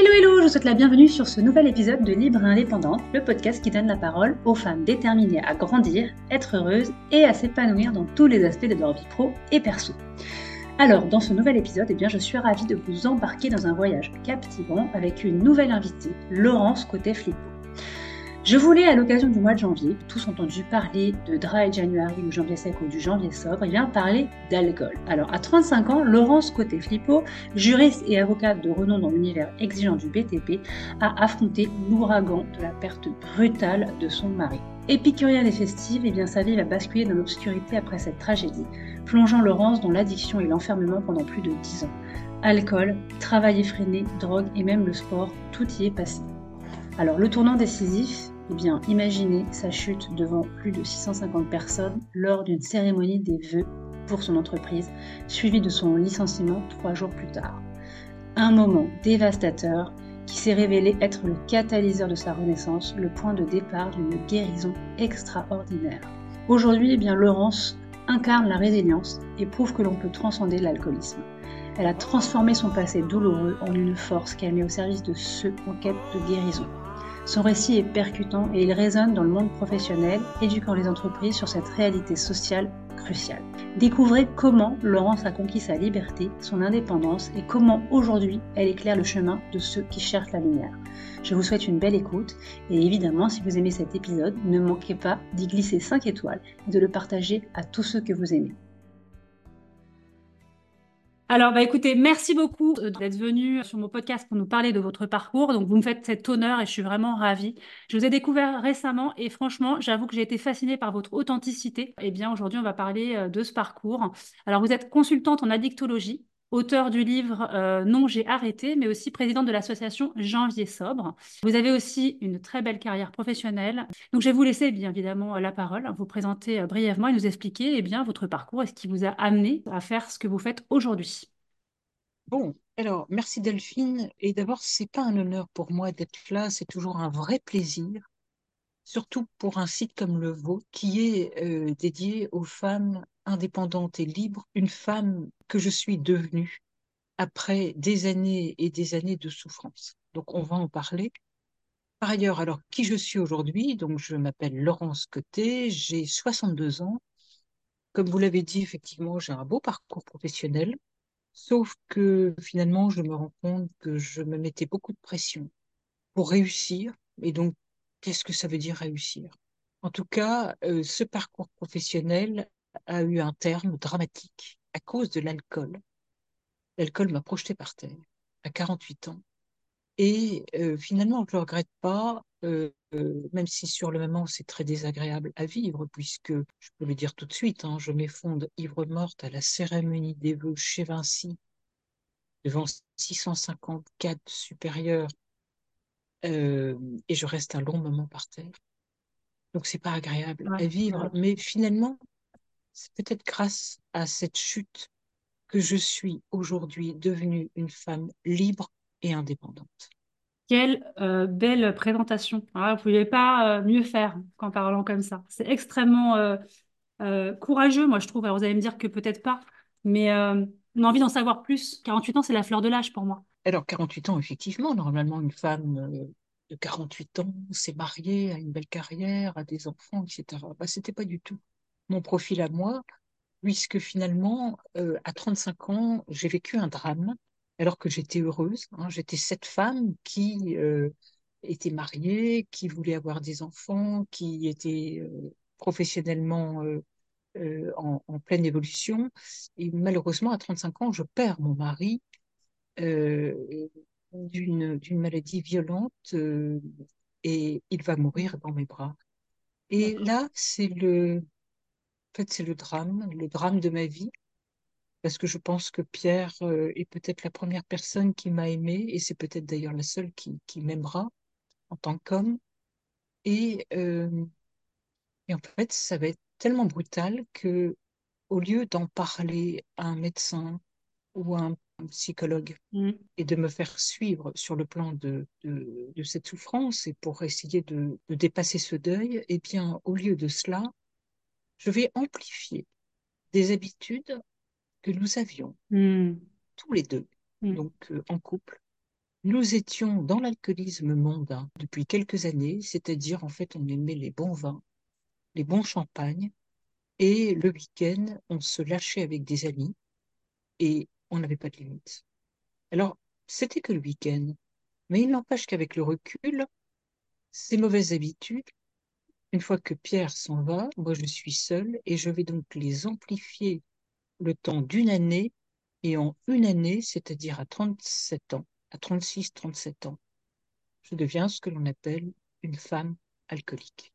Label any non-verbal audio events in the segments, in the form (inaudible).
Hello hello, je vous souhaite la bienvenue sur ce nouvel épisode de Libre et Indépendante, le podcast qui donne la parole aux femmes déterminées à grandir, être heureuses et à s'épanouir dans tous les aspects de leur vie pro et perso. Alors, dans ce nouvel épisode, eh bien, je suis ravie de vous embarquer dans un voyage captivant avec une nouvelle invitée, Laurence Côté Flippo. Je voulais, à l'occasion du mois de janvier, tous entendu parler de Dry January ou janvier sec ou du janvier sobre, et bien parler d'alcool. Alors, à 35 ans, Laurence Côté Flippo, juriste et avocate de renom dans l'univers exigeant du BTP, a affronté l'ouragan de la perte brutale de son mari. Épicurienne et festive, et bien sa vie va basculer dans l'obscurité après cette tragédie, plongeant Laurence dans l'addiction et l'enfermement pendant plus de 10 ans. Alcool, travail effréné, drogue et même le sport, tout y est passé. Alors le tournant décisif, eh bien, imaginez sa chute devant plus de 650 personnes lors d'une cérémonie des vœux pour son entreprise, suivie de son licenciement trois jours plus tard. Un moment dévastateur qui s'est révélé être le catalyseur de sa renaissance, le point de départ d'une guérison extraordinaire. Aujourd'hui, eh Laurence incarne la résilience et prouve que l'on peut transcender l'alcoolisme. Elle a transformé son passé douloureux en une force qu'elle met au service de ceux en quête de guérison. Son récit est percutant et il résonne dans le monde professionnel, éduquant les entreprises sur cette réalité sociale cruciale. Découvrez comment Laurence a conquis sa liberté, son indépendance et comment aujourd'hui elle éclaire le chemin de ceux qui cherchent la lumière. Je vous souhaite une belle écoute et évidemment si vous aimez cet épisode, ne manquez pas d'y glisser 5 étoiles et de le partager à tous ceux que vous aimez. Alors, bah, écoutez, merci beaucoup d'être venu sur mon podcast pour nous parler de votre parcours. Donc, vous me faites cet honneur et je suis vraiment ravie. Je vous ai découvert récemment et franchement, j'avoue que j'ai été fascinée par votre authenticité. Eh bien, aujourd'hui, on va parler euh, de ce parcours. Alors, vous êtes consultante en addictologie auteur du livre euh, Non, j'ai arrêté, mais aussi présidente de l'association Janvier Sobre. Vous avez aussi une très belle carrière professionnelle. Donc, je vais vous laisser bien évidemment la parole, vous présenter euh, brièvement et nous expliquer eh bien, votre parcours et ce qui vous a amené à faire ce que vous faites aujourd'hui. Bon, alors, merci Delphine. Et d'abord, c'est pas un honneur pour moi d'être là, c'est toujours un vrai plaisir surtout pour un site comme le vôtre qui est euh, dédié aux femmes indépendante et libre, une femme que je suis devenue après des années et des années de souffrance. Donc on va en parler. Par ailleurs, alors qui je suis aujourd'hui? Donc je m'appelle Laurence Côté, j'ai 62 ans. Comme vous l'avez dit, effectivement, j'ai un beau parcours professionnel, sauf que finalement, je me rends compte que je me mettais beaucoup de pression pour réussir. Et donc, qu'est-ce que ça veut dire réussir? En tout cas, euh, ce parcours professionnel a eu un terme dramatique à cause de l'alcool. L'alcool m'a projeté par terre à 48 ans. Et euh, finalement, je ne le regrette pas, euh, euh, même si sur le moment c'est très désagréable à vivre, puisque je peux le dire tout de suite, hein, je m'effonde ivre morte à la cérémonie des vœux chez Vinci devant 650 cadres supérieurs et je reste un long moment par terre. Donc c'est pas agréable à vivre, mais finalement c'est peut-être grâce à cette chute que je suis aujourd'hui devenue une femme libre et indépendante. Quelle euh, belle présentation. Ah, vous ne pouvez pas euh, mieux faire qu'en parlant comme ça. C'est extrêmement euh, courageux, moi, je trouve. Alors, vous allez me dire que peut-être pas, mais on a envie d'en savoir plus. 48 ans, c'est la fleur de l'âge pour moi. Alors, 48 ans, effectivement, normalement, une femme de 48 ans s'est mariée, a une belle carrière, a des enfants, etc. Bah, c'était pas du tout mon profil à moi, puisque finalement, euh, à 35 ans, j'ai vécu un drame, alors que j'étais heureuse. Hein. j'étais cette femme qui euh, était mariée, qui voulait avoir des enfants, qui était euh, professionnellement en, en, pleine évolution. Et malheureusement, à 35 ans, je perds mon mari d'une maladie violente et il va mourir dans mes bras. Et là, c'est le, en fait, c'est le drame, le drame de ma vie, parce que je pense que Pierre euh, est peut-être la première personne qui m'a aimée, et c'est peut-être d'ailleurs la seule qui, qui m'aimera en tant qu'homme. Et, euh, et en fait, ça va être tellement brutal que, au lieu d'en parler à un médecin ou à un psychologue mmh. et de me faire suivre sur le plan de, de, de cette souffrance et pour essayer de, de, dépasser ce deuil, eh bien, au lieu de cela, je vais amplifier des habitudes que nous avions hmm. tous les deux, hmm. donc euh, en couple, nous étions dans l'alcoolisme mondain depuis quelques années, c'est-à-dire en fait on aimait les bons vins, les bons champagnes, et le week-end on se lâchait avec des amis et on n'avait pas de limite. Alors c'était que le week-end, mais il n'empêche qu'avec le recul, ces mauvaises habitudes, une fois que Pierre s'en va, moi je suis seule et je vais donc les amplifier le temps d'une année et en une année, c'est-à-dire à 37 ans, à 36, 37 ans, je deviens ce que l'on appelle une femme alcoolique.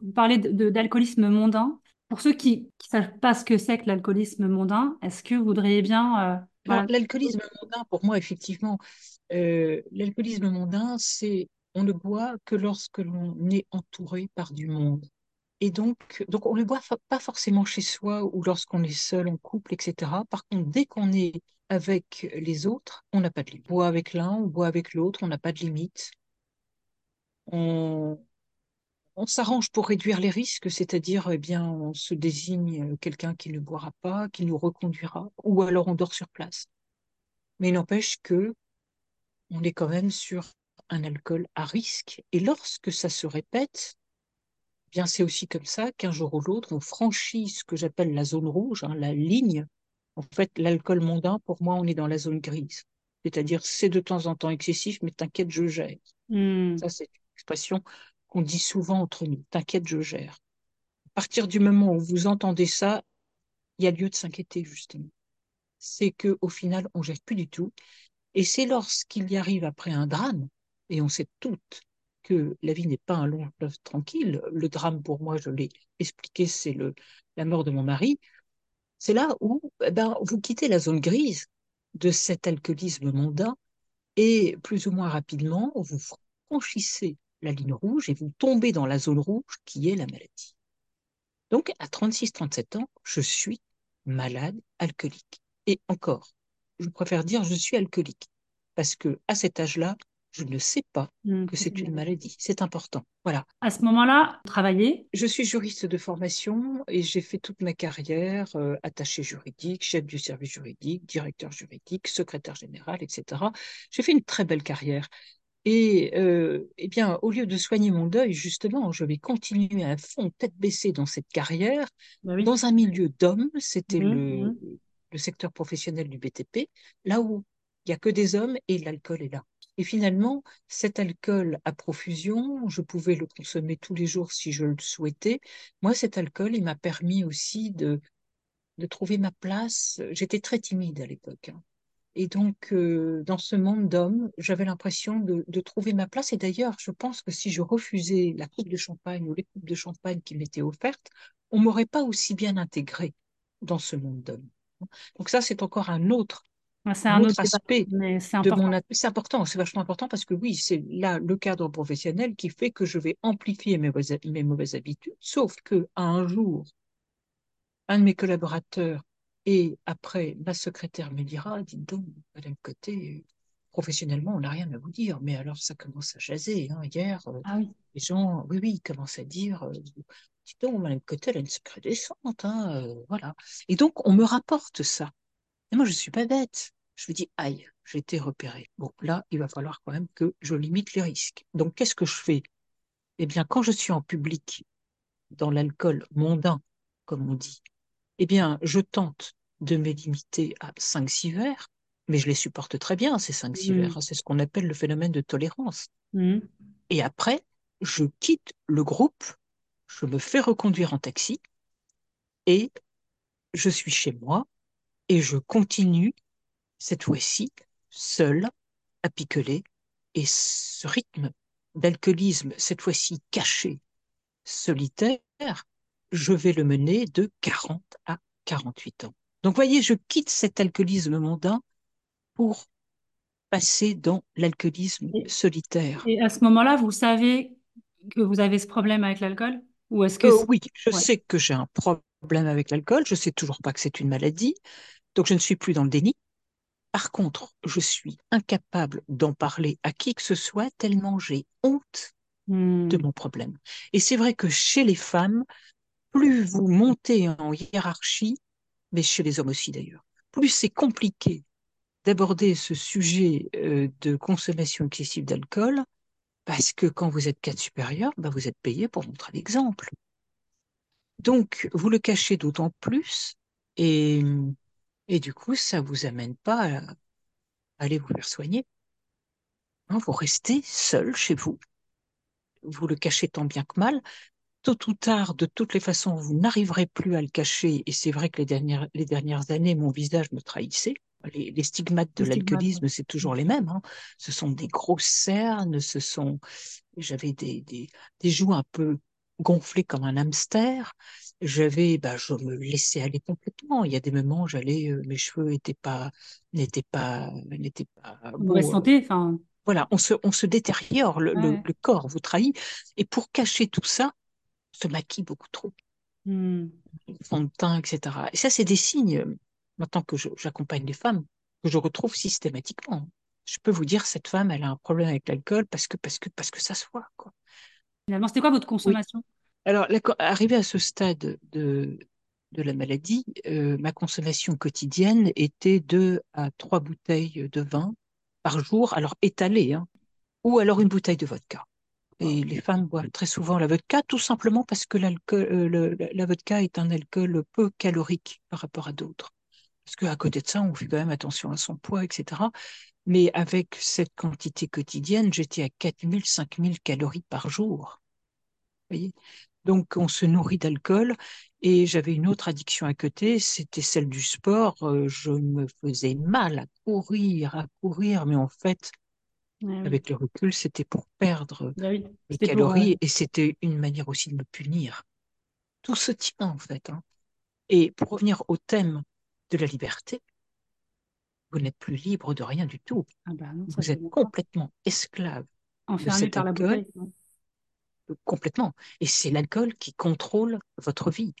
Vous parlez d'alcoolisme mondain. Pour ceux qui ne savent pas ce que c'est que l'alcoolisme mondain, est-ce que vous voudriez bien... Euh, l'alcoolisme mondain, pour moi, effectivement, euh, l'alcoolisme mondain, c'est on ne boit que lorsque l'on est entouré par du monde. Et donc, donc on ne le boit pas forcément chez soi ou lorsqu'on est seul, en couple, etc. Par contre, dès qu'on est avec les autres, on n'a pas de limite. On boit avec l'un, on boit avec l'autre, on n'a pas de limite. On, on s'arrange pour réduire les risques, c'est-à-dire, eh bien, on se désigne quelqu'un qui ne boira pas, qui nous reconduira, ou alors on dort sur place. Mais il n'empêche que on est quand même sur un alcool à risque. Et lorsque ça se répète, bien c'est aussi comme ça qu'un jour ou l'autre, on franchit ce que j'appelle la zone rouge, hein, la ligne. En fait, l'alcool mondain, pour moi, on est dans la zone grise. C'est-à-dire, c'est de temps en temps excessif, mais t'inquiète, je gère. Hmm. Ça, c'est une expression qu'on dit souvent entre nous. T'inquiète, je gère. À partir du moment où vous entendez ça, il y a lieu de s'inquiéter, justement. C'est que au final, on gère plus du tout. Et c'est lorsqu'il y arrive après un drame, et on sait toutes que la vie n'est pas un long fleuve tranquille. Le drame, pour moi, je l'ai expliqué, c'est le, la mort de mon mari. C'est là où eh ben, vous quittez la zone grise de cet alcoolisme mondain et plus ou moins rapidement, vous franchissez la ligne rouge et vous tombez dans la zone rouge qui est la maladie. Donc, à 36-37 ans, je suis malade alcoolique. Et encore, je préfère dire je suis alcoolique parce que à cet âge-là, je ne sais pas mmh, que c'est une maladie. C'est important. Voilà. À ce moment-là, travailler? Je suis juriste de formation et j'ai fait toute ma carrière euh, attaché juridique, chef du service juridique, directeur juridique, secrétaire général, etc. J'ai fait une très belle carrière. Et euh, eh bien, au lieu de soigner mon deuil, justement, je vais continuer à fond, tête baissée dans cette carrière, bah dans un milieu d'hommes. C'était mmh, le, mmh. le secteur professionnel du BTP, là où il n'y a que des hommes et l'alcool est là. Et finalement, cet alcool à profusion, je pouvais le consommer tous les jours si je le souhaitais. Moi, cet alcool, il m'a permis aussi de, de trouver ma place. J'étais très timide à l'époque. Hein. Et donc, euh, dans ce monde d'hommes, j'avais l'impression de, trouver ma place. Et d'ailleurs, je pense que si je refusais la coupe de champagne ou les coupes de champagne qui m'étaient offertes, on m'aurait pas aussi bien intégré dans ce monde d'hommes. Donc ça, c'est encore un autre c'est un autre aspect mais c'est important. C'est important, c'est vachement important parce que oui, c'est là le cadre professionnel qui fait que je vais amplifier mes, mes mauvaises habitudes. Sauf que un jour, un de mes collaborateurs et après ma secrétaire me dira, dites donc, Madame Côté, professionnellement, on n'a rien à vous dire, mais alors ça commence à jaser. Hein, hier, euh, ah oui. les gens, oui, oui, ils commencent à dire, euh, dites donc, Madame Côté, elle a une secrète descente, hein, euh, voilà. Et donc, on me rapporte ça. Et moi, je suis pas bête. Je me dis, aïe, j'ai été repéré. Bon, là, il va falloir quand même que je limite les risques. Donc, qu'est-ce que je fais? Eh bien, quand je suis en public, dans l'alcool mondain, comme on dit, eh bien, je tente de me limiter à 5-6 verres, mais je les supporte très bien, ces 5-6 mmh. verres. Hein. C'est ce qu'on appelle le phénomène de tolérance. Mmh. Et après, je quitte le groupe, je me fais reconduire en taxi et je suis chez moi et je continue, cette fois-ci, seul, à picoler, et ce rythme d'alcoolisme, cette fois-ci caché, solitaire, je vais le mener de 40 à 48 ans. Donc, voyez, je quitte cet alcoolisme mondain pour passer dans l'alcoolisme solitaire. Et à ce moment-là, vous savez que vous avez ce problème avec l'alcool? Ou est-ce que euh, Oui, je sais que j'ai un problème avec l'alcool. Je sais toujours pas que c'est une maladie. Donc je ne suis plus dans le déni. Par contre, je suis incapable d'en parler à qui que ce soit tellement j'ai honte de hmm. mon problème. Et c'est vrai que chez les femmes, plus vous montez en hiérarchie, mais chez les hommes aussi d'ailleurs, plus c'est compliqué d'aborder ce sujet euh, de consommation excessive d'alcool parce que quand vous êtes cadre supérieur, bah, vous êtes payé pour montrer l'exemple. Donc, vous le cachez d'autant plus et, et du coup, ça vous amène pas à, aller vous faire soigner. Hein, vous restez seul chez vous. Vous le cachez tant bien que mal. Tôt ou tard, de toutes les façons, vous n'arriverez plus à le cacher. Et c'est vrai que les dernières, les dernières années, mon visage me trahissait. Les, les stigmates de l'alcoolisme, c'est toujours les mêmes. Hein. Ce sont des grosses cernes, ce sont. J'avais des, des, des joues un peu gonflées comme un hamster. J'avais, bah, je me laissais aller complètement. Il y a des moments, j'allais, euh, mes cheveux étaient pas, n'étaient pas, n'étaient pas Mauvaise beaux. santé, enfin. Voilà, on se, on se détériore, le, le- Ouais. le corps vous trahit. Et pour cacher tout ça, on se maquille beaucoup trop. Hmm. Fond de teint, etc. Et ça, c'est des signes, euh, maintenant que j'accompagne les femmes, que je retrouve systématiquement. Je peux vous dire, cette femme, elle a un problème avec l'alcool parce que, parce que, parce que ça se voit, quoi. Finalement, c'était quoi votre Oui. consommation? Alors, la arrivé à ce stade de, de la maladie, euh, ma consommation quotidienne était deux à trois bouteilles de vin par jour, alors étalées, hein, ou alors une bouteille de vodka. Et les femmes boivent très souvent la vodka, tout simplement parce que l'alcool, euh, le- la la vodka est un alcool peu calorique par rapport à d'autres. Parce qu'à côté de ça, on fait quand même attention à son poids, etc. Mais avec cette quantité quotidienne, j'étais à 4000, 5000 calories par jour. Voyez Donc, on se nourrit d'alcool. Et j'avais une autre addiction à côté, c'était celle du sport. Euh, je me faisais mal à courir, à courir, mais en fait, oui. avec le recul, c'était pour perdre Bah oui. les C'était pour, euh, calories et c'était une manière aussi de me punir. Tout se tient en fait. hein. Et pour revenir au thème de la liberté, vous n'êtes plus libre de rien du tout. ah bah non, Vous êtes complètement esclave de Enfermé cet par la alcool, bouteille. quoi. Complètement. Et c'est l'alcool qui contrôle votre vie.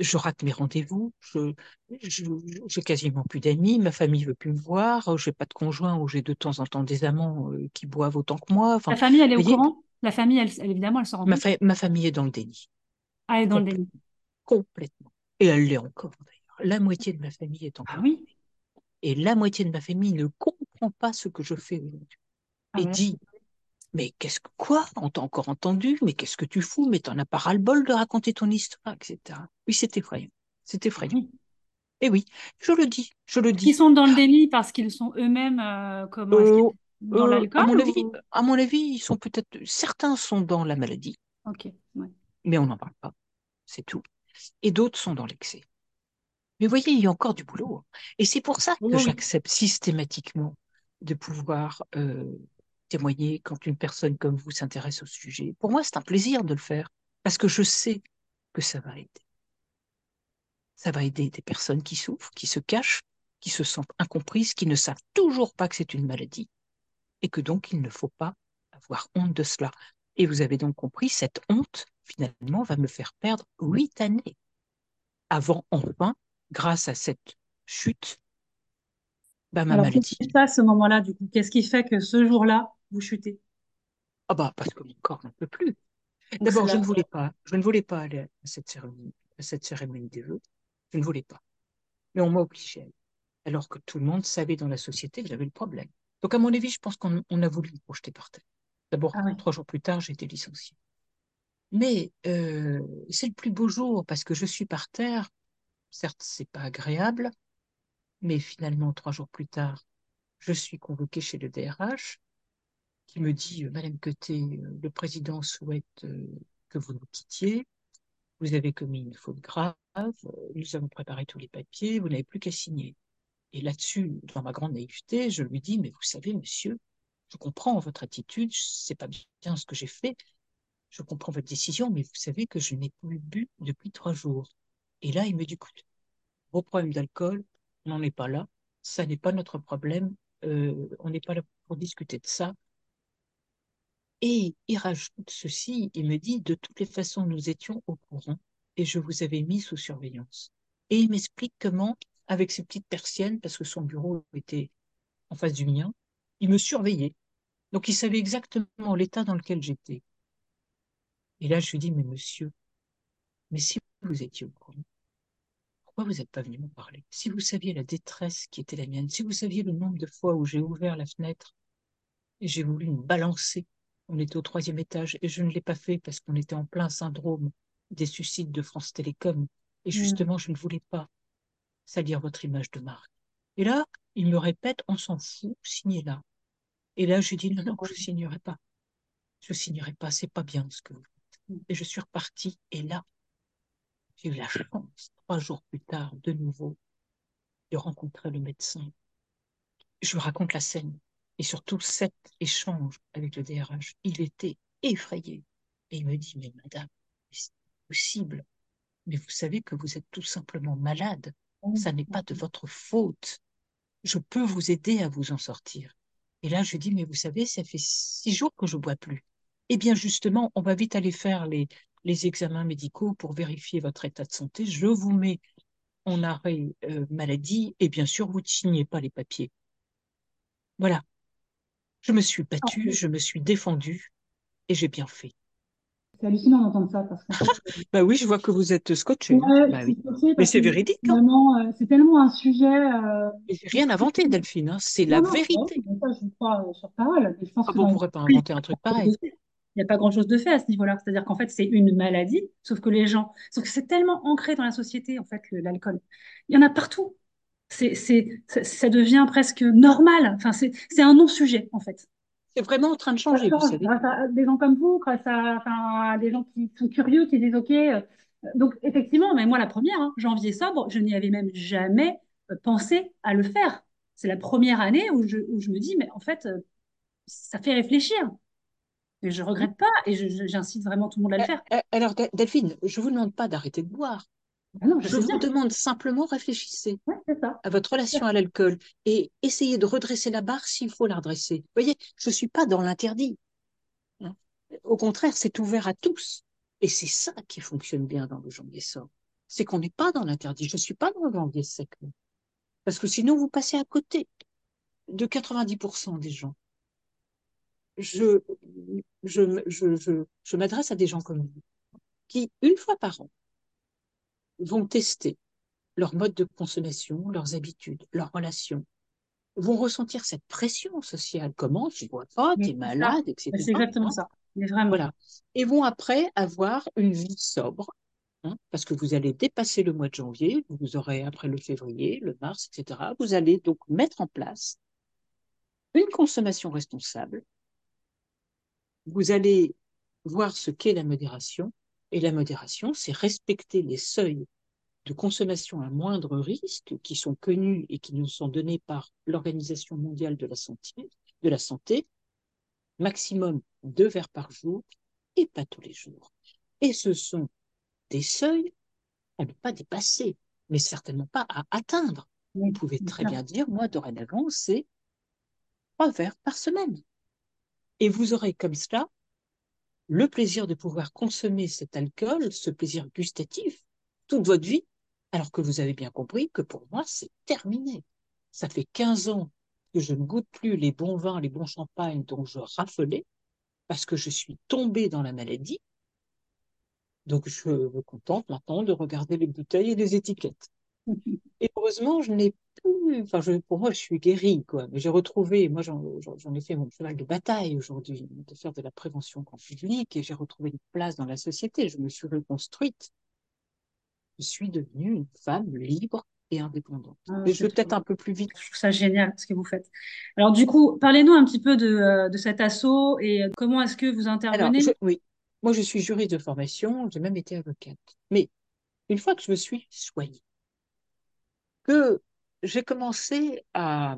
Je rate mes rendez-vous, je, je, j'ai quasiment plus d'amis, ma famille veut plus me voir, j'ai pas de conjoint ou j'ai de temps en temps des amants euh, qui boivent autant que moi. Enfin, La famille, elle est au courant? La famille, elle, elle, évidemment, elle s'en rend ma, fa- ma famille est dans le déni. Ah, elle est dans le déni. Complètement. Et elle l'est encore d'ailleurs. La moitié de ma famille est Ah encore. oui? Et la moitié de ma famille ne comprend pas ce que je fais aujourd'hui. Ah Et ouais? dit, mais qu'est-ce que quoi? On t'a encore entendu, mais qu'est-ce que tu fous? Mais t'en as pas ras-le-bol de raconter ton histoire, etc. Oui, c'est effrayant. C'est effrayant. Oui. Et oui, je le dis, je le Ils dis. sont dans le déni parce qu'ils sont eux-mêmes, euh, comment Euh, dans euh, à mon l'alcool avis, à mon avis, ils sont peut-être, certains sont dans la maladie, Ok, ouais. mais on n'en parle pas. C'est tout. Et d'autres sont dans l'excès. Mais vous voyez, il y a encore du boulot. hein. Et c'est pour ça Oui, que oui. j'accepte systématiquement de pouvoir euh, témoigner quand une personne comme vous s'intéresse au sujet. Pour moi, c'est un plaisir de le faire parce que je sais que ça va aider. Ça va aider des personnes qui souffrent, qui se cachent, qui se sentent incomprises, qui ne savent toujours pas que c'est une maladie et que donc il ne faut pas avoir honte de cela. Et vous avez donc compris, cette honte, finalement, va me faire perdre huit années avant, enfin, grâce à cette chute, bah, ma Alors, qu'est-ce maladie. qui se passe à ce moment-là, du coup? Qu'est-ce qui fait que ce jour-là, vous chutez? Ah bah, parce que mon corps n'en peut plus. D'abord, je ne voulais pas, je ne voulais pas aller à cette cérémonie, à cette cérémonie des vœux. Je ne voulais pas. Mais on m'a obligé à aller. Alors que tout le monde savait dans la société que j'avais le problème. Donc, à mon avis, je pense qu'on on a voulu me projeter par terre. D'abord, Ah trois jours plus tard, j'ai été licenciée. Mais euh, c'est le plus beau jour parce que je suis par terre. Certes, c'est pas agréable, mais finalement, trois jours plus tard, je suis convoquée chez le DRH qui me dit, euh, Madame Quetet, euh, le président souhaite euh, que vous nous quittiez. Vous avez commis une faute grave. Nous avons préparé tous les papiers. Vous n'avez plus qu'à signer. Et là-dessus, dans ma grande naïveté, je lui dis, mais vous savez, monsieur, je comprends votre attitude, c'est pas bien ce que j'ai fait, je comprends votre décision, mais vous savez que je n'ai plus bu depuis trois jours. Et là, il me dit, écoute, vos problèmes d'alcool, on n'en est pas là, ça n'est pas notre problème, euh, on n'est pas là pour discuter de ça. Et il rajoute ceci, il me dit, de toutes les façons, nous étions au courant et je vous avais mis sous surveillance. Et il m'explique comment, avec ses petites persiennes, parce que son bureau était en face du mien, il me surveillait. Donc il savait exactement l'état dans lequel j'étais. Et là, je lui dis, mais monsieur, mais si vous étiez au courant, pourquoi vous n'êtes pas venu me parler? Si vous saviez la détresse qui était la mienne, si vous saviez le nombre de fois où j'ai ouvert la fenêtre et j'ai voulu me balancer, on était au troisième étage et je ne l'ai pas fait parce qu'on était en plein syndrome des suicides de France Télécom. Et justement, je ne voulais pas salir votre image de marque. Et là, il me répète, on s'en fout, signez là. Et là, je dis, non, non, je ne signerai pas. Je ne signerai pas, c'est pas bien ce que vous faites. Et je suis repartie, et là, j'ai eu la chance, trois jours plus tard, de nouveau, de rencontrer le médecin. Je lui raconte la scène, et surtout cet échange avec le DRH. Il était effrayé. Et il me dit, mais madame, c'est possible. Mais vous savez que vous êtes tout simplement malade. Ça n'est pas de votre faute. Je peux vous aider à vous en sortir. Et là, je dis, mais vous savez, ça fait six jours que je bois plus. Eh bien, justement, on va vite aller faire les, les examens médicaux pour vérifier votre état de santé. Je vous mets en arrêt euh, maladie et bien sûr, vous ne signez pas les papiers. Voilà. Je me suis battue, je me suis défendue et j'ai bien fait. C'est hallucinant d'entendre ça parce que. (laughs) bah oui, je vois que vous êtes scotché. bah oui. Mais c'est véridique. Hein. Euh, c'est tellement un sujet. Euh... J'ai rien inventé, Delphine. Hein. C'est la vérité. Ça, je crois euh, sur parole. Je pense ah, on ne pourrait pas inventer un truc pareil. Il n'y a pas grand-chose de fait à ce niveau-là. C'est-à-dire qu'en fait, c'est une maladie, sauf que les gens, sauf que c'est tellement ancré dans la société, en fait, l'alcool. Il y en a partout. C'est, c'est, ça devient presque normal. Enfin, c'est, c'est un non-sujet, en fait. C'est vraiment en train de changer, vous savez. Grâce à des gens comme vous, grâce à, enfin, des gens qui sont curieux, qui disent OK. Euh, donc, effectivement, mais moi, la première, hein, janvier sobre, je n'y avais même jamais euh, pensé à le faire. C'est la première année où je, où je me dis, mais en fait, euh, ça fait réfléchir. Et je regrette pas et j'incite vraiment tout le monde à le faire. Alors, Delphine, je vous demande pas d'arrêter de boire. Ah je, vous demande simplement réfléchissez à votre relation à l'alcool et essayez de redresser la barre s'il faut la redresser. Vous voyez, je ne suis pas dans l'interdit. Hein. Au contraire, c'est ouvert à tous. Et c'est ça qui fonctionne bien dans le janvier sort. C'est qu'on n'est pas dans l'interdit. Je ne suis pas dans le janvier sec. Parce que sinon, vous passez à côté de 90% des gens. Je, je, je, je m'adresse à des gens comme vous qui, une fois par an, vont tester leur mode de consommation, leurs habitudes, leurs relations, vont ressentir cette pression sociale. Comment tu vois pas, tu es malade, etc. C'est exactement ça. Mais vraiment. Voilà. Et vont après avoir une vie sobre, hein, parce que vous allez dépasser le mois de janvier, vous aurez après le février, le mars, etc. Vous allez donc mettre en place une consommation responsable. Vous allez voir ce qu'est la modération et la modération, c'est respecter les seuils de consommation à moindre risque qui sont connus et qui nous sont donnés par l'Organisation mondiale de la santé, de la santé, maximum deux verres par jour et pas tous les jours. Et ce sont des seuils à ne pas dépasser, mais certainement pas à atteindre. Vous pouvez très bien dire, moi, dorénavant, c'est trois verres par semaine. Et vous aurez comme cela le plaisir de pouvoir consommer cet alcool, ce plaisir gustatif, toute votre vie, alors que vous avez bien compris que pour moi, c'est terminé. Ça fait 15 ans que je ne goûte plus les bons vins, les bons champagnes dont je raffolais, parce que je suis tombée dans la maladie. Donc, je me contente maintenant de regarder les bouteilles et les étiquettes. (laughs) Et heureusement, je n'ai enfin, pour moi, je suis guérie, quoi. J'ai retrouvé, moi, j'en ai fait mon cheval de bataille aujourd'hui, de faire de la prévention grand public, et j'ai retrouvé une place dans la société. Je me suis reconstruite. Je suis devenue une femme libre et indépendante. Ah, mais je vais peut-être un peu plus vite. Je trouve ça génial ce que vous faites. Alors, du coup, parlez-nous un petit peu de, euh, de cet assaut et comment est-ce que vous intervenez? Oui, moi, je suis juriste de formation, j'ai même été avocate. Mais une fois que je me suis soignée, que j'ai commencé à,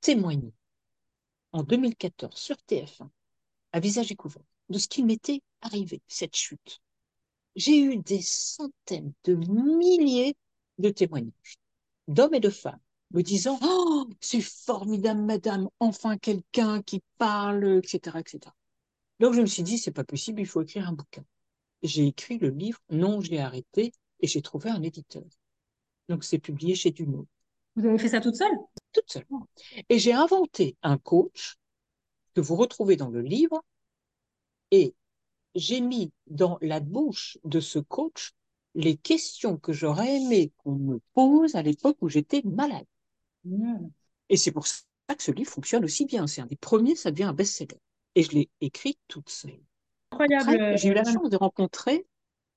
témoigner en 2014 sur TF1, à visage découvert, de ce qui m'était arrivé, cette chute. J'ai eu des centaines de milliers de témoignages d'hommes et de femmes me disant Oh, c'est formidable, madame, enfin quelqu'un qui parle, etc., etc. Donc je me suis dit C'est pas possible, il faut écrire un bouquin. J'ai écrit le livre Non, j'ai arrêté et j'ai trouvé un éditeur. Donc c'est publié chez Duno. Vous avez fait ça toute seule? Toute seule. Et j'ai inventé un coach que vous retrouvez dans le livre et j'ai mis dans la bouche de ce coach les questions que j'aurais aimé qu'on me pose à l'époque où j'étais malade. Et c'est pour ça que ce livre fonctionne aussi bien. C'est un des premiers, ça devient un best-seller. Et je l'ai écrit toute seule. Incroyable. J'ai eu la chance de rencontrer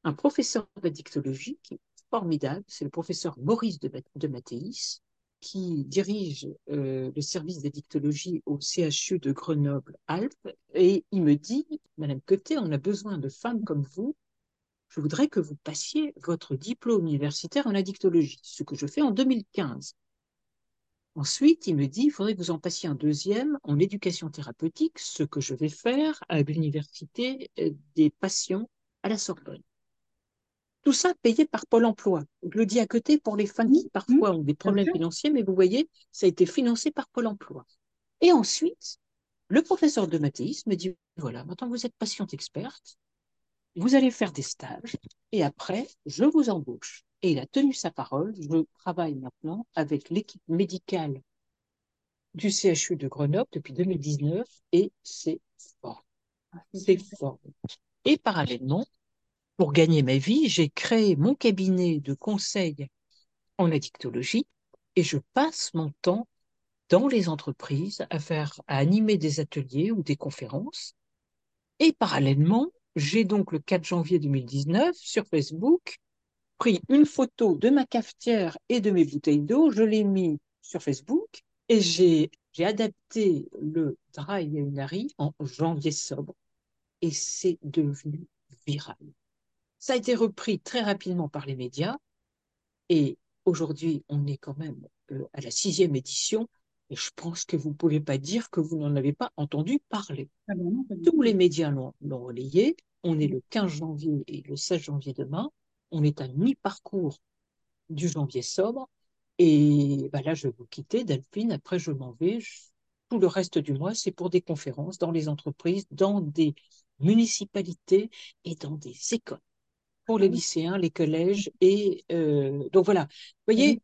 un professeur d'addictologie qui est formidable. C'est le professeur Maurice de, de Mathéis, qui dirige euh, le service d'addictologie au CHU de Grenoble-Alpes. Et il me dit, Madame Coté, on a besoin de femmes comme vous. Je voudrais que vous passiez votre diplôme universitaire en addictologie, ce que je fais en 2015. Ensuite, il me dit, il faudrait que vous en passiez un deuxième en éducation thérapeutique, ce que je vais faire à l'université euh, des patients à la Sorbonne. Tout ça payé par Pôle emploi. Je le dis à côté pour les femmes qui parfois ont des problèmes financiers, mais vous voyez, ça a été financé par Pôle emploi. Et ensuite, le professeur de mathéis me dit, voilà, maintenant vous êtes patiente experte, vous allez faire des stages, et après, je vous embauche et il a tenu sa parole. Je travaille maintenant avec l'équipe médicale du CHU de Grenoble depuis 2019 et c'est fort. Ah, c'est fort. Et parallèlement, pour gagner ma vie, j'ai créé mon cabinet de conseil en addictologie et je passe mon temps dans les entreprises à faire, à animer des ateliers ou des conférences. Et parallèlement, j'ai donc le 4 janvier 2019 sur Facebook pris une photo de ma cafetière et de mes bouteilles d'eau, je l'ai mis sur Facebook et j'ai adapté le dry Yaunari en janvier sobre et c'est devenu viral. Ça a été repris très rapidement par les médias et aujourd'hui on est quand même euh, à la sixième édition et je pense que vous ne pouvez pas dire que vous n'en avez pas entendu parler. Ah ben Tous les médias l'ont relayé. On est le 15 janvier et le 16 janvier demain on est à mi-parcours du janvier sobre. Et bah là, je vais vous quitter, Delphine. Après, je m'en vais. tout le reste du mois, c'est pour des conférences dans les entreprises, dans des municipalités et dans des écoles pour les lycéens, les collèges. Et euh, donc voilà, vous voyez.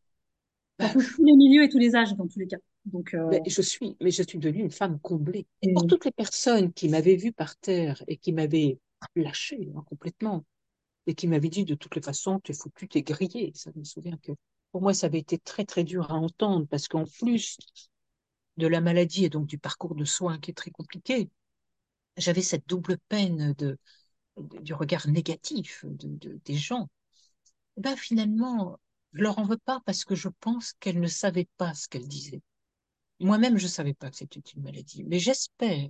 Bah, tous les milieux et tous les âges, dans tous les cas. Donc, euh, je suis, mais je suis devenue une femme comblée. Et pour toutes les personnes qui m'avaient vue par terre et qui m'avaient lâché hein, complètement, et qui m'avait dit de toutes les façons, tu es foutu, tu es grillé. Ça me souvient que pour moi, ça avait été très, très dur à entendre parce qu'en plus de la maladie et donc du parcours de soins qui est très compliqué, j'avais cette double peine de, du regard négatif de, des gens. Et ben finalement, je leur en veux pas parce que je pense qu'elles ne savaient pas ce qu'elles disaient. Moi-même, je savais pas que c'était une maladie, mais j'espère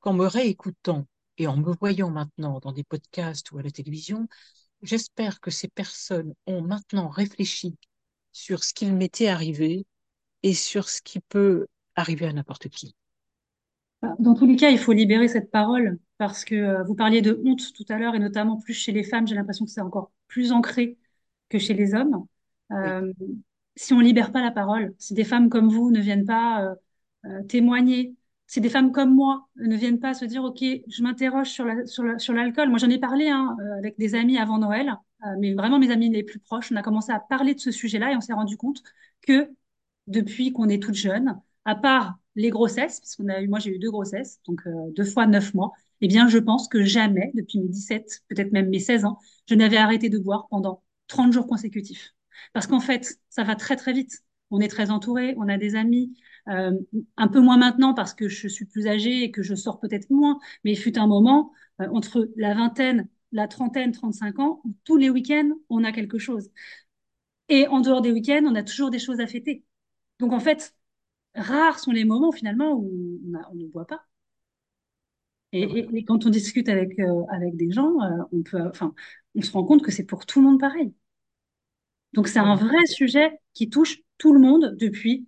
qu'en me réécoutant, et en me voyant maintenant dans des podcasts ou à la télévision, j'espère que ces personnes ont maintenant réfléchi sur ce qu'il m'était arrivé et sur ce qui peut arriver à n'importe qui. Dans tous les cas, il faut libérer cette parole parce que euh, vous parliez de honte tout à l'heure et notamment plus chez les femmes, j'ai l'impression que c'est encore plus ancré que chez les hommes. Euh, si on libère pas la parole, si des femmes comme vous ne viennent pas euh, témoigner si des femmes comme moi ne viennent pas se dire, OK, je m'interroge sur l'alcool. La, sur sur moi, j'en ai parlé hein, avec des amis avant Noël, mais vraiment mes amis les plus proches. On a commencé à parler de ce sujet-là et on s'est rendu compte que depuis qu'on est toute jeune, à part les grossesses, parce qu'on a eu, moi j'ai eu deux grossesses, donc deux fois neuf mois, eh bien je pense que jamais, depuis mes 17, peut-être même mes 16 ans, je n'avais arrêté de boire pendant 30 jours consécutifs. Parce qu'en fait, ça va très très vite. On est très entouré, on a des amis, euh, un peu moins maintenant parce que je suis plus âgée et que je sors peut-être moins, mais il fut un moment euh, entre la vingtaine, la trentaine, 35 ans, où tous les week-ends, on a quelque chose. Et en dehors des week-ends, on a toujours des choses à fêter. Donc en fait, rares sont les moments finalement où on, ne boit pas. Et, quand on discute avec, euh, avec des gens, on, peut, enfin, on se rend compte que c'est pour tout le monde pareil. Donc c'est un vrai sujet qui touche tout le monde depuis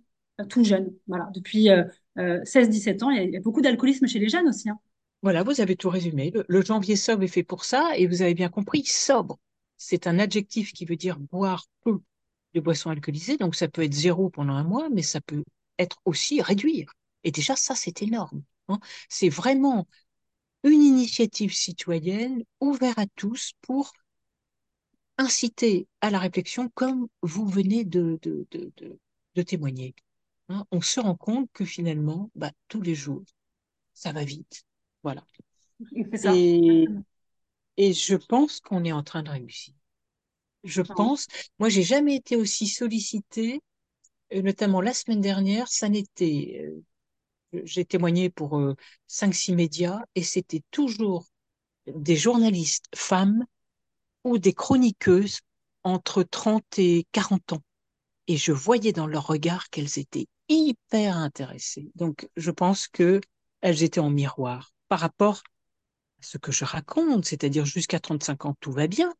tout jeune. Voilà, depuis 16-17 euh, euh, ans, il y, a, beaucoup d'alcoolisme chez les jeunes aussi. Hein. Voilà, vous avez tout résumé. Le, janvier sobre est fait pour ça, et vous avez bien compris, sobre, c'est un adjectif qui veut dire boire peu de boissons alcoolisées, donc ça peut être zéro pendant un mois, mais ça peut être aussi réduire. Et déjà, ça, c'est énorme. Hein. C'est vraiment une initiative citoyenne ouverte à tous pour inciter à la réflexion comme vous venez de, de, de, de témoigner. Hein, on se rend compte que finalement, bah, tous les jours, ça va vite. Voilà. Et, et je pense qu'on est en train de réussir. je Enfin, pense. Moi, j'ai jamais été aussi sollicitée, euh, notamment la semaine dernière. Ça n'était, euh, j'ai témoigné pour euh, 5-6 médias et c'était toujours des journalistes femmes ou des chroniqueuses entre 30 et 40 ans. Et je voyais dans leur regard qu'elles étaient hyper intéressées. Donc, je pense que elles étaient en miroir par rapport à ce que je raconte, c'est-à-dire jusqu'à 35 ans, tout va bien.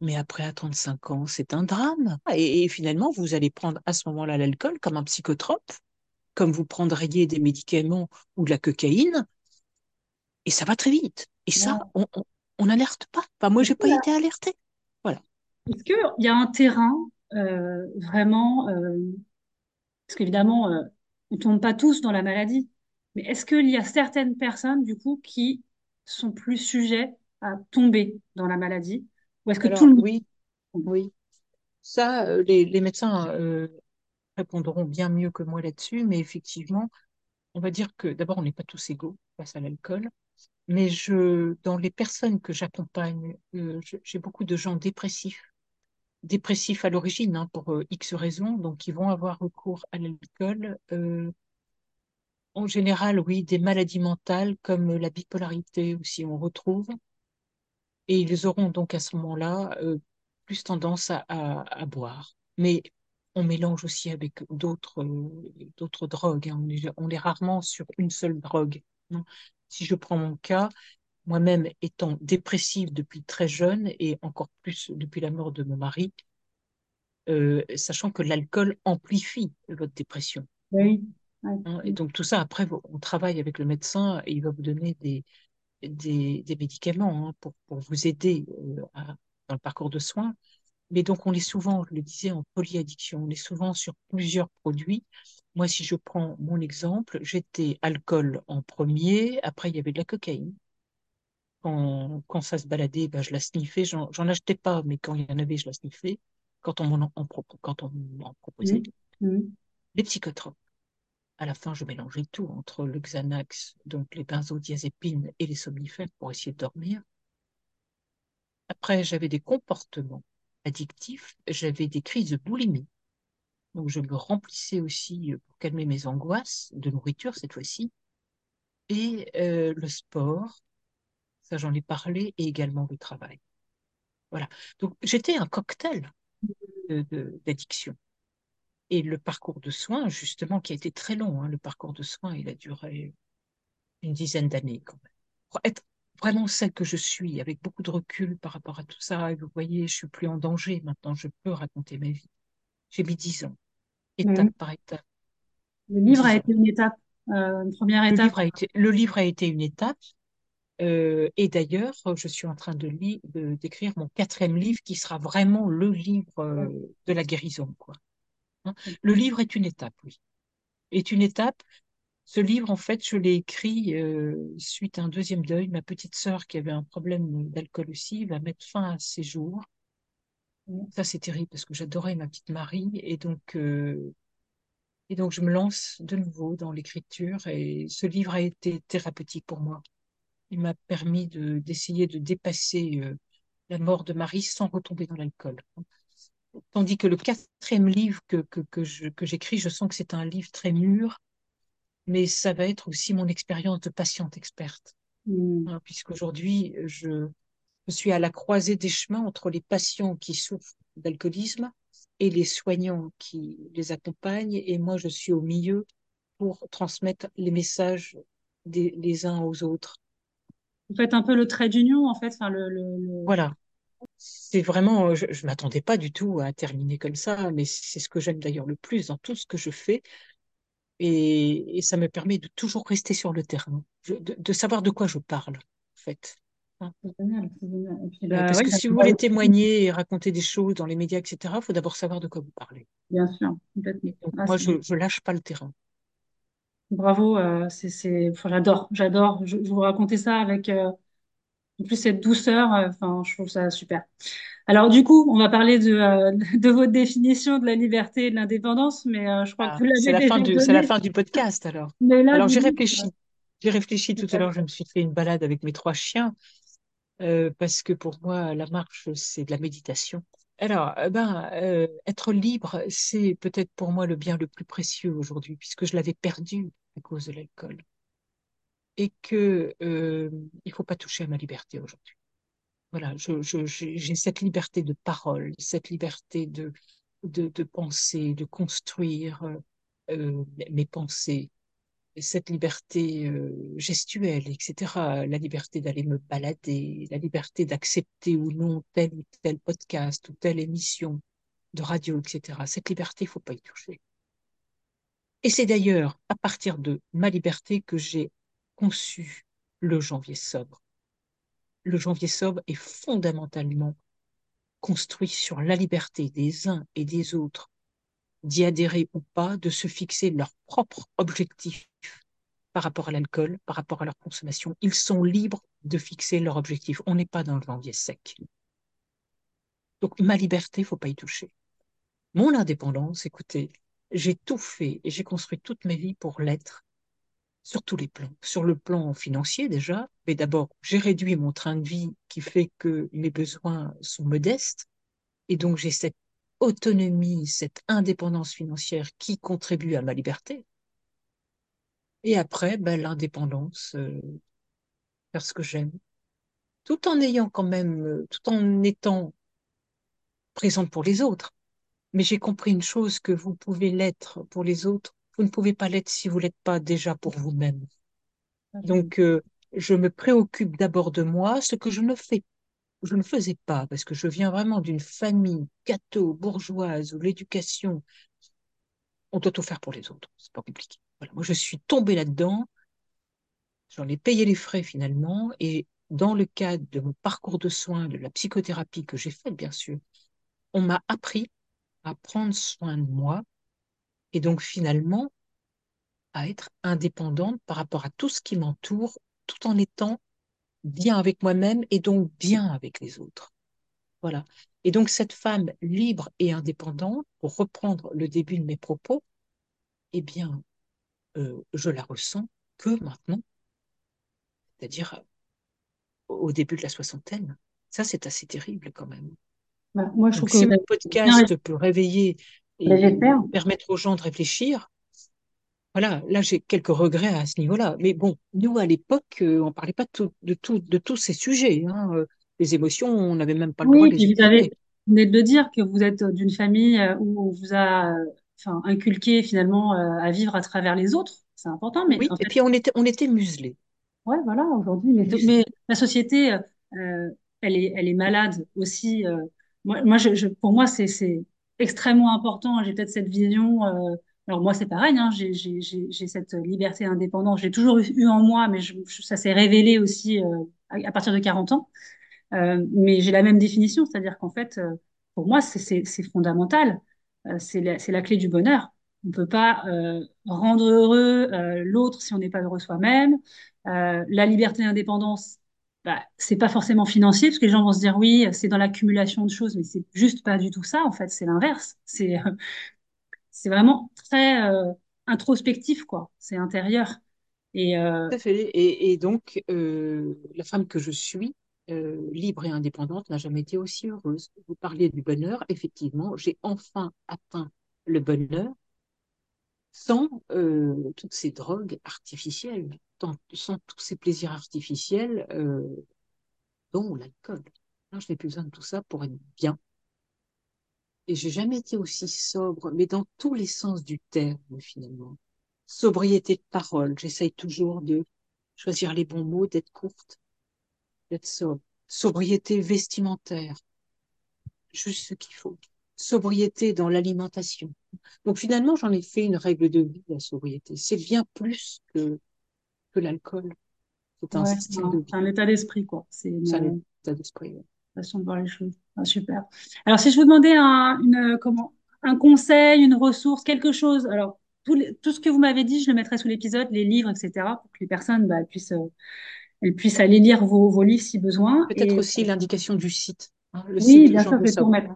Mais après, à 35 ans, c'est un drame. Et, et finalement, vous allez prendre à ce moment-là l'alcool comme un psychotrope, comme vous prendriez des médicaments ou de la cocaïne, et ça va très vite. Et ça, ouais. on n'alerte pas. Enfin, moi, j'ai pas été alertée. Voilà. Est-ce qu'il y a un terrain euh, vraiment, euh, parce qu'évidemment, euh, on tombe pas tous dans la maladie, mais est-ce qu'il y a certaines personnes, du coup, qui sont plus sujets à tomber dans la maladie, ou est-ce que tout le monde oui, oui. Ça, les, les médecins répondront bien mieux que moi là-dessus, mais effectivement, on va dire que d'abord, on n'est pas tous égaux face à l'alcool. Mais je, dans les personnes que j'accompagne, euh, j'ai beaucoup de gens dépressifs, dépressifs à l'origine, hein, pour euh, X raisons, donc ils vont avoir recours à l'alcool. Euh, en général, oui, des maladies mentales comme la bipolarité aussi, on retrouve. Et ils auront donc à ce moment-là plus tendance à, à boire. Mais on mélange aussi avec d'autres d'autres drogues. hein. On est, on est rarement sur une seule drogue. hein. Si je prends mon cas, moi-même étant dépressive depuis très jeune et encore plus depuis la mort de mon mari, euh, sachant que l'alcool amplifie votre dépression. Oui. Hein. Et donc tout ça, après, on travaille avec le médecin et il va vous donner des, des, des médicaments hein, pour, pour vous aider euh, à- dans le parcours de soins. Mais donc on est souvent, je le disais, en polyaddiction, on est souvent sur plusieurs produits. Moi, si je prends mon exemple, j'étais alcool en premier, après il y avait de la cocaïne. Quand, quand ça se baladait, ben, je la sniffais. J'en, j'en achetais pas, mais quand il y en avait, je la sniffais. Quand on m'en en, quand on proposait. Mhm. Mhm. Les psychotropes. À la fin, je mélangeais tout entre le Xanax, donc les benzodiazépines et les somnifères pour essayer de dormir. Après, j'avais des comportements addictifs. J'avais des crises de boulimie. Donc, je me remplissais aussi euh, pour calmer mes angoisses de nourriture cette fois-ci. Et euh, le sport, ça j'en ai parlé, et également le travail. Voilà. Donc, j'étais un cocktail d'addiction. Et le parcours de soins, justement, qui a été très long, hein, le parcours de soins, il a duré une dizaine d'années quand même. Pour être vraiment celle que je suis, avec beaucoup de recul par rapport à tout ça, et vous voyez, je suis plus en danger maintenant, je peux raconter ma vie. J'ai mis dix ans, étape par étape, Le livre a été une étape, euh, une première Le étape. livre a été, le livre a été une étape, euh, et d'ailleurs, je suis en train de, d'écrire mon quatrième livre qui sera vraiment le livre euh, de la guérison, quoi. Hein. Le livre est une étape, oui. Est une étape. Ce livre, en fait, je l'ai écrit euh, suite à un deuxième deuil. Ma petite sœur, qui avait un problème d'alcool aussi, va mettre fin à ses jours. Ça, c'est terrible parce que j'adorais ma petite Marie. Et donc, euh, et donc, je me lance de nouveau dans l'écriture. Et ce livre a été thérapeutique pour moi. Il m'a permis de, d'essayer de dépasser euh, la mort de Marie sans retomber dans l'alcool. Tandis que le quatrième livre que, que, que je, que j'écris, je sens que c'est un livre très mûr, mais ça va être aussi mon expérience de patiente experte. Hein, puisqu'aujourd'hui, je, je suis à la croisée des chemins entre les patients qui souffrent d'alcoolisme et les soignants qui les accompagnent, et moi, je suis au milieu pour transmettre les messages des, les uns aux autres. Vous faites un peu le trait d'union, en fait. Enfin, le, le, le- Voilà. C'est vraiment, je, je m'attendais pas du tout à terminer comme ça, mais c'est ce que j'aime d'ailleurs le plus dans tout ce que je fais. Et, et ça me permet de toujours rester sur le terrain, Je- de, de savoir de quoi je parle, en fait. Hein. Génial, génial. Et puis, Ouais, bah, parce que si vous voulez témoigner et raconter des choses dans les médias, etc., il faut d'abord savoir de quoi vous parlez. bien sûr, donc, Ah, moi, je, je lâche pas le terrain. bravo, euh, c'est, j'adore, j'adore. Je, je vous raconter ça avec, euh, en plus, cette douceur. euh, Enfin, je trouve ça super. Alors, du coup, on va parler de, euh, (laughs) de votre définition de la liberté et de l'indépendance, mais euh, je crois que Ah, vous c'est l'avez la fin déjà du, c'est la fin du podcast, alors. (laughs) Mais là, Alors, j'ai réfléchi. J'ai réfléchi tout à l'heure, je me suis fait une balade avec mes trois chiens. euh, parce que pour moi, la marche, c'est de la méditation. Alors, ben, être libre, c'est peut-être pour moi le bien le plus précieux aujourd'hui, puisque je l'avais perdu à cause de l'alcool. Et que euh, il faut pas toucher à ma liberté aujourd'hui. Voilà, j'ai cette liberté de parole, cette liberté de, de, de penser, de construire euh, mes pensées, cette liberté euh, gestuelle, etc., la liberté d'aller me balader, la liberté d'accepter ou non tel ou tel podcast ou telle émission de radio, etc. Cette liberté, il faut pas y toucher. Et c'est d'ailleurs à partir de ma liberté que j'ai conçu le janvier sobre. Le janvier sobre est fondamentalement construit sur la liberté des uns et des autres d'y adhérer ou pas, de se fixer leur propre objectif par rapport à l'alcool, par rapport à leur consommation. Ils sont libres de fixer leur objectif. On n'est pas dans le janvier sec. Donc ma liberté, faut pas y toucher. Mon indépendance, écoutez, j'ai tout fait et j'ai construit toute ma vie pour l'être sur tous les plans. Sur le plan financier déjà, mais d'abord, j'ai réduit mon train de vie qui fait que mes besoins sont modestes et donc j'ai cette autonomie, cette indépendance financière qui contribue à ma liberté. Et après, ben, l'indépendance, euh, faire ce que j'aime, tout en ayant quand même, euh, tout en étant présente pour les autres. Mais j'ai compris une chose, que vous pouvez l'être pour les autres, vous ne pouvez pas l'être si vous l'êtes pas déjà pour vous-même. Donc, euh, je me préoccupe d'abord de moi, ce que je ne fais je ne faisais pas, parce que je viens vraiment d'une famille gâteau, bourgeoise, où l'éducation, on doit tout faire pour les autres. C'est pas compliqué. Voilà. Moi, je suis tombée là-dedans. J'en ai payé les frais finalement. Et dans le cadre de mon parcours de soins, de la psychothérapie que j'ai faite, bien sûr, on m'a appris à prendre soin de moi. Et donc, finalement, à être indépendante par rapport à tout ce qui m'entoure, tout en étant bien avec moi-même et donc bien avec les autres. Voilà. Et donc cette femme libre et indépendante, pour reprendre le début de mes propos, eh bien, euh, je la ressens que maintenant, c'est-à-dire au début de la soixantaine. Ça, c'est assez terrible quand même. Bah, moi, je trouve si mon podcast peut réveiller et permettre aux gens de réfléchir, voilà, là j'ai quelques regrets à ce niveau-là. Mais bon, nous à l'époque, euh, on parlait pas de, de, tout, de tous ces sujets. Hein. Euh, les émotions, on n'avait même pas le droit de les vous avez, vous venez de le dire que vous êtes d'une famille euh, où on vous a enfin, inculqué finalement à vivre à travers les autres. C'est important. Mais oui, et puis on était, on était muselés. Ouais, voilà, aujourd'hui. Mais, mais, la société, elle, est, elle est malade aussi. moi, moi je, pour moi, c'est extrêmement important. J'ai peut-être cette vision alors moi, c'est pareil, hein, j'ai cette liberté indépendante. J'ai toujours eu en moi, mais je, ça s'est révélé aussi euh, à, partir de 40 ans. Euh, mais j'ai la même définition, c'est-à-dire qu'en fait, euh, pour moi, c'est fondamental. Euh, c'est la, la, clé du bonheur. On ne peut pas euh, rendre heureux l'autre si on n'est pas heureux soi-même. la liberté et l'indépendance, bah, c'est pas forcément financier, parce que les gens vont se dire oui, c'est dans l'accumulation de choses, mais c'est juste pas du tout ça. En fait, c'est l'inverse. C'est c'est vraiment très euh, introspectif, quoi. C'est intérieur. Et, euh. Et, donc, euh, la femme que je suis, libre et indépendante, n'a jamais été aussi heureuse. Vous parliez du bonheur. Effectivement, j'ai enfin atteint le bonheur sans toutes ces drogues artificielles, sans tous ces plaisirs artificiels, dont l'alcool. Je n'ai plus besoin de tout ça pour être bien et j'ai jamais été aussi sobre, mais dans tous les sens du terme, finalement. Sobriété de parole. J'essaye toujours de choisir les bons mots, d'être courte, d'être sobre. Sobriété vestimentaire. Juste ce qu'il faut. Sobriété dans l'alimentation. Donc finalement, j'en ai fait une règle de vie, la sobriété. C'est bien plus que, que l'alcool. C'est un un état d'esprit, quoi. C'est un état d'esprit, façon de voir les choses. Ah, super. Alors, si je vous demandais un, une, comment, un conseil, une ressource, quelque chose, alors tout, tout ce que vous m'avez dit, je le mettrai sous l'épisode, les livres, etc., pour que les personnes bah, puissent, euh, elles puissent aller lire vos, vos livres si besoin. Peut-être aussi l'indication du site. Hein, le oui, bien sûr, remettre.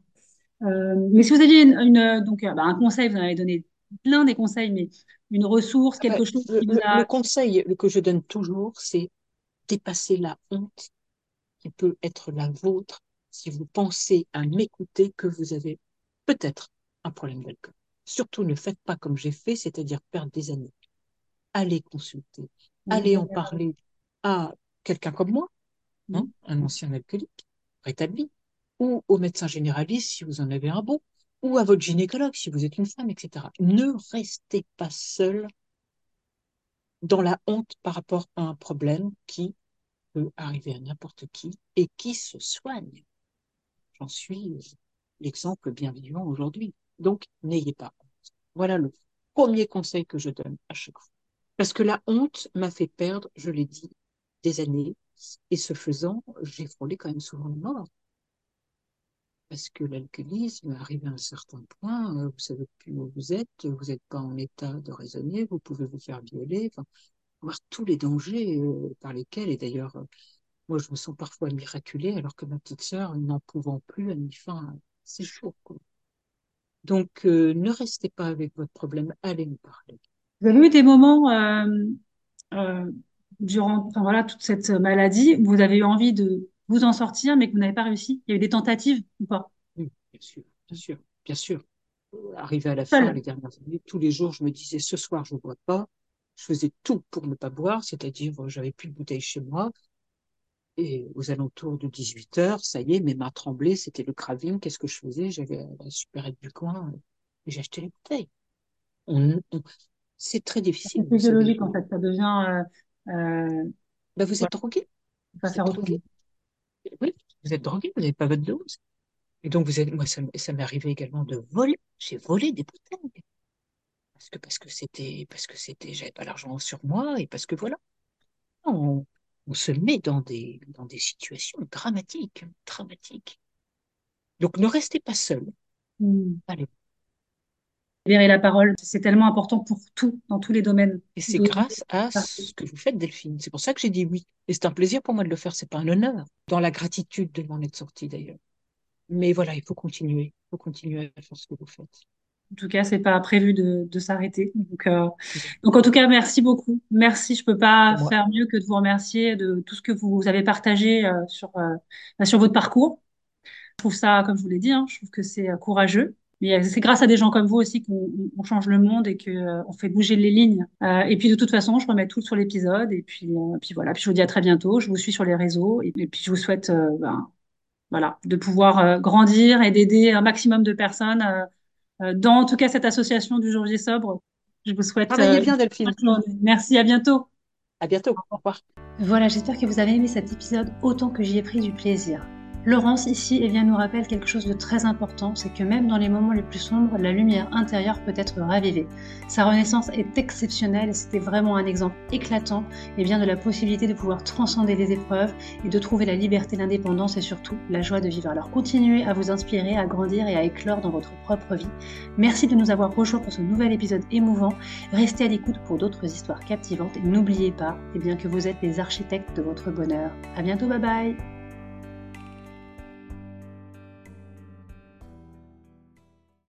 Euh, mais si vous aviez une, une donc euh, bah, un conseil, vous en avez donné plein des conseils, mais une ressource, ah quelque chose le, qui vous a... le conseil que je donne toujours, c'est dépasser la honte qui peut être la vôtre si vous pensez à m'écouter que vous avez peut-être un problème d'alcool. Surtout ne faites pas comme j'ai fait, c'est-à-dire perdre des années. Allez consulter, allez en parler à quelqu'un comme moi, hein, un ancien alcoolique rétabli, ou au médecin généraliste si vous en avez un bon, ou à votre gynécologue si vous êtes une femme, etc. Ne restez pas seul dans la honte par rapport à un problème qui peut arriver à n'importe qui et qui se soigne. J'en suis l'exemple bien vivant aujourd'hui. Donc, n'ayez pas honte. Voilà le premier conseil que je donne à chaque fois. Parce que la honte m'a fait perdre, je l'ai dit, des années. Et ce faisant, j'ai frôlé quand même souvent la mort. Parce que l'alcoolisme arrive à un certain point, euh, vous savez plus où vous êtes, vous n'êtes pas en état de raisonner, vous pouvez vous faire violer, enfin, voir tous les dangers euh, par lesquels, et d'ailleurs, euh, moi je me sens parfois miraculée alors que ma petite sœur, n'en pouvant plus, a mis fin à ses jours. Donc, ne restez pas avec votre problème, allez nous parler. Vous avez eu des moments durant enfin, voilà, toute cette maladie, vous avez eu envie de vous en sortir, mais que vous n'avez pas réussi Il y a eu des tentatives ou pas? Bien sûr, bien sûr, bien sûr. Arrivé à la fin, les dernières années, tous les jours, je me disais, ce soir, je ne bois pas. Je faisais tout pour ne pas boire, c'est-à-dire, j'avais plus de bouteilles chez moi. Et aux alentours de 18 heures, ça y est, mes mains tremblaient, c'était le craving. Qu'est-ce que je faisais? J'avais la supérette du coin et j'achetais les bouteilles. c'est très difficile. C'est physiologique, en fait. Ça devient euh, euh, bah, vous êtes drogué. Vous êtes drogué. Oui, vous êtes drogué, vous n'avez pas votre dose. Et donc, vous êtes, moi, ça, m'est arrivé également de voler. J'ai volé des bouteilles. Parce que, parce que c'était, parce que c'était, j'avais pas l'argent sur moi et parce que voilà. On, on, se met dans des, dans des situations dramatiques, dramatiques. Donc, ne restez pas seul. Allez, libérer la parole. C'est tellement important pour tout, dans tous les domaines. Et c'est grâce à ce que vous faites, Delphine. C'est pour ça que j'ai dit oui. Et c'est un plaisir pour moi de le faire. C'est pas un honneur. Dans la gratitude de m'en être sortie d'ailleurs. Mais voilà, il faut continuer. Il faut continuer à faire ce que vous faites. En tout cas, c'est pas prévu de, de s'arrêter. Donc, euh, donc, en tout cas, merci beaucoup. Merci. Je peux pas faire mieux que de vous remercier de tout ce que vous avez partagé euh, sur euh, bah, sur votre parcours. Je trouve ça, comme je vous l'ai dit, hein, je trouve que c'est courageux. Mais euh, c'est grâce à des gens comme vous aussi qu'on change le monde et qu'on euh, fait bouger les lignes. Euh, et puis de toute façon, je remets tout sur l'épisode. Et puis, puis voilà. Puis je vous dis à très bientôt. Je vous suis sur les réseaux. Et, puis je vous souhaite ben, voilà, de pouvoir grandir et d'aider un maximum de personnes dans en tout cas cette association du jour sobre. Je vous souhaite. Travaillez bien, Delphine. Merci, à bientôt. À bientôt. Au revoir. Voilà, j'espère que vous avez aimé cet épisode autant que j'y ai pris du plaisir. Laurence ici eh bien, nous rappelle quelque chose de très important, c'est que même dans les moments les plus sombres, la lumière intérieure peut être ravivée. Sa renaissance est exceptionnelle et c'était vraiment un exemple éclatant eh bien, de la possibilité de pouvoir transcender les épreuves et de trouver la liberté, l'indépendance et surtout la joie de vivre. Alors continuez à vous inspirer, à grandir et à éclore dans votre propre vie. Merci de nous avoir rejoints pour ce nouvel épisode émouvant. Restez à l'écoute pour d'autres histoires captivantes et n'oubliez pas eh bien, que vous êtes les architectes de votre bonheur. À bientôt, bye bye